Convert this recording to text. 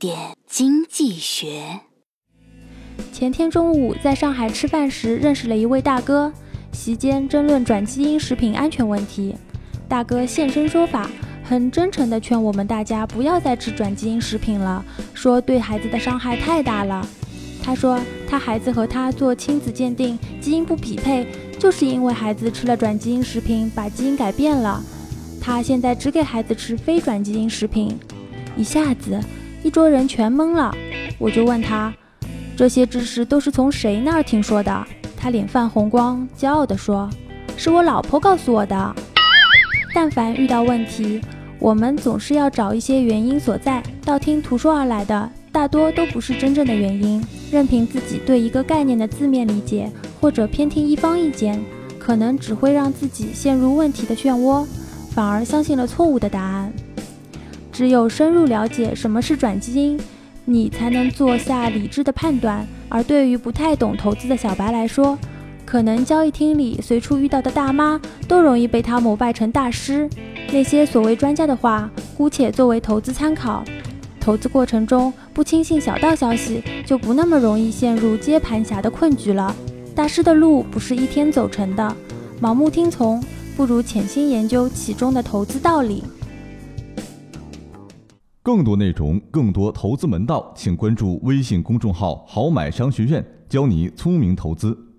点经济学。前天中午在上海吃饭时，认识了一位大哥，席间争论转基因食品安全问题。大哥现身说法，很真诚地劝我们大家不要再吃转基因食品了，说对孩子的伤害太大了。他说他孩子和他做亲子鉴定，基因不匹配，就是因为孩子吃了转基因食品，把基因改变了。他现在只给孩子吃非转基因食品。一下子，一桌人全懵了。我就问他。这些知识都是从谁那儿听说的？他脸泛红光，骄傲地说：“是我老婆告诉我的。”但凡遇到问题，我们总是要找一些原因所在，道听途说而来的大多都不是真正的原因。任凭自己对一个概念的字面理解，或者偏听一方意见，可能只会让自己陷入问题的漩涡，反而相信了错误的答案。只有深入了解什么是转基因。你才能做下理智的判断。而对于不太懂投资的小白来说，可能交易厅里随处遇到的大妈都容易被他膜拜成大师。那些所谓专家的话，姑且作为投资参考。投资过程中不轻信小道消息，就不那么容易陷入接盘侠的困局了。大师的路不是一天走成的，盲目听从不如潜心研究其中的投资道理。更多内容，更多投资门道，请关注微信公众号“好买商学院”，教你聪明投资。